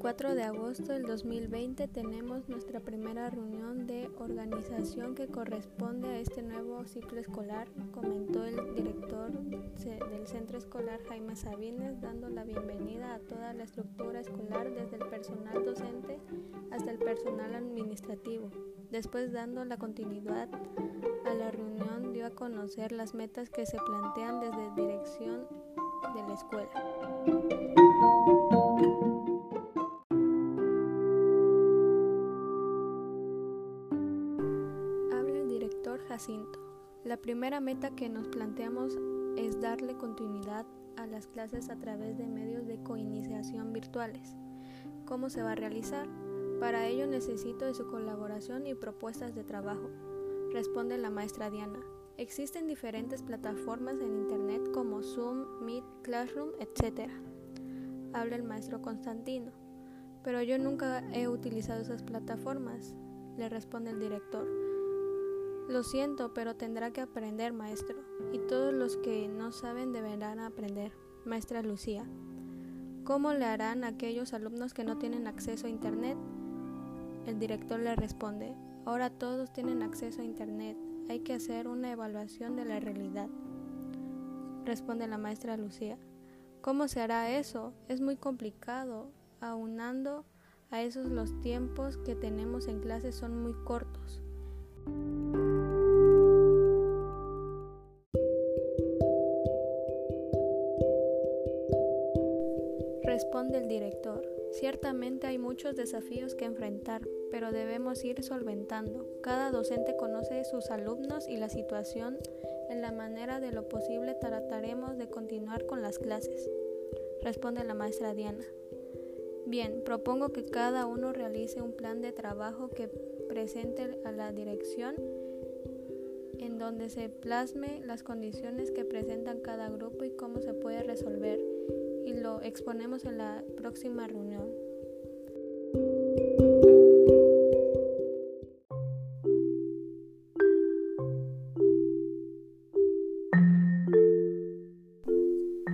4 de agosto del 2020 tenemos nuestra primera reunión de organización que corresponde a este nuevo ciclo escolar, comentó el director del centro escolar Jaime Sabines, dando la bienvenida a toda la estructura escolar desde el personal docente hasta el personal administrativo. Después dando la continuidad a la reunión dio a conocer las metas que se plantean desde dirección de la escuela. Jacinto. La primera meta que nos planteamos es darle continuidad a las clases a través de medios de coiniciación virtuales. ¿Cómo se va a realizar? Para ello necesito de su colaboración y propuestas de trabajo. Responde la maestra Diana. Existen diferentes plataformas en Internet como Zoom, Meet, Classroom, etc. Habla el maestro Constantino. Pero yo nunca he utilizado esas plataformas, le responde el director. Lo siento, pero tendrá que aprender, maestro, y todos los que no saben deberán aprender, maestra Lucía. ¿Cómo le harán aquellos alumnos que no tienen acceso a Internet? El director le responde, ahora todos tienen acceso a Internet, hay que hacer una evaluación de la realidad. Responde la maestra Lucía, ¿cómo se hará eso? Es muy complicado, aunando a esos los tiempos que tenemos en clase son muy cortos. Responde el director. Ciertamente hay muchos desafíos que enfrentar, pero debemos ir solventando. Cada docente conoce sus alumnos y la situación. En la manera de lo posible trataremos de continuar con las clases. Responde la maestra Diana. Bien, propongo que cada uno realice un plan de trabajo que presente a la dirección en donde se plasme las condiciones que presentan cada grupo y cómo se puede resolver y lo exponemos en la próxima reunión.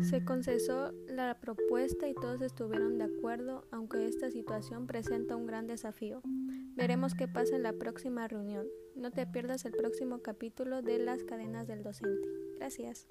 Se concesó la propuesta y todos estuvieron de acuerdo, aunque esta situación presenta un gran desafío. Veremos qué pasa en la próxima reunión. No te pierdas el próximo capítulo de las cadenas del docente. Gracias.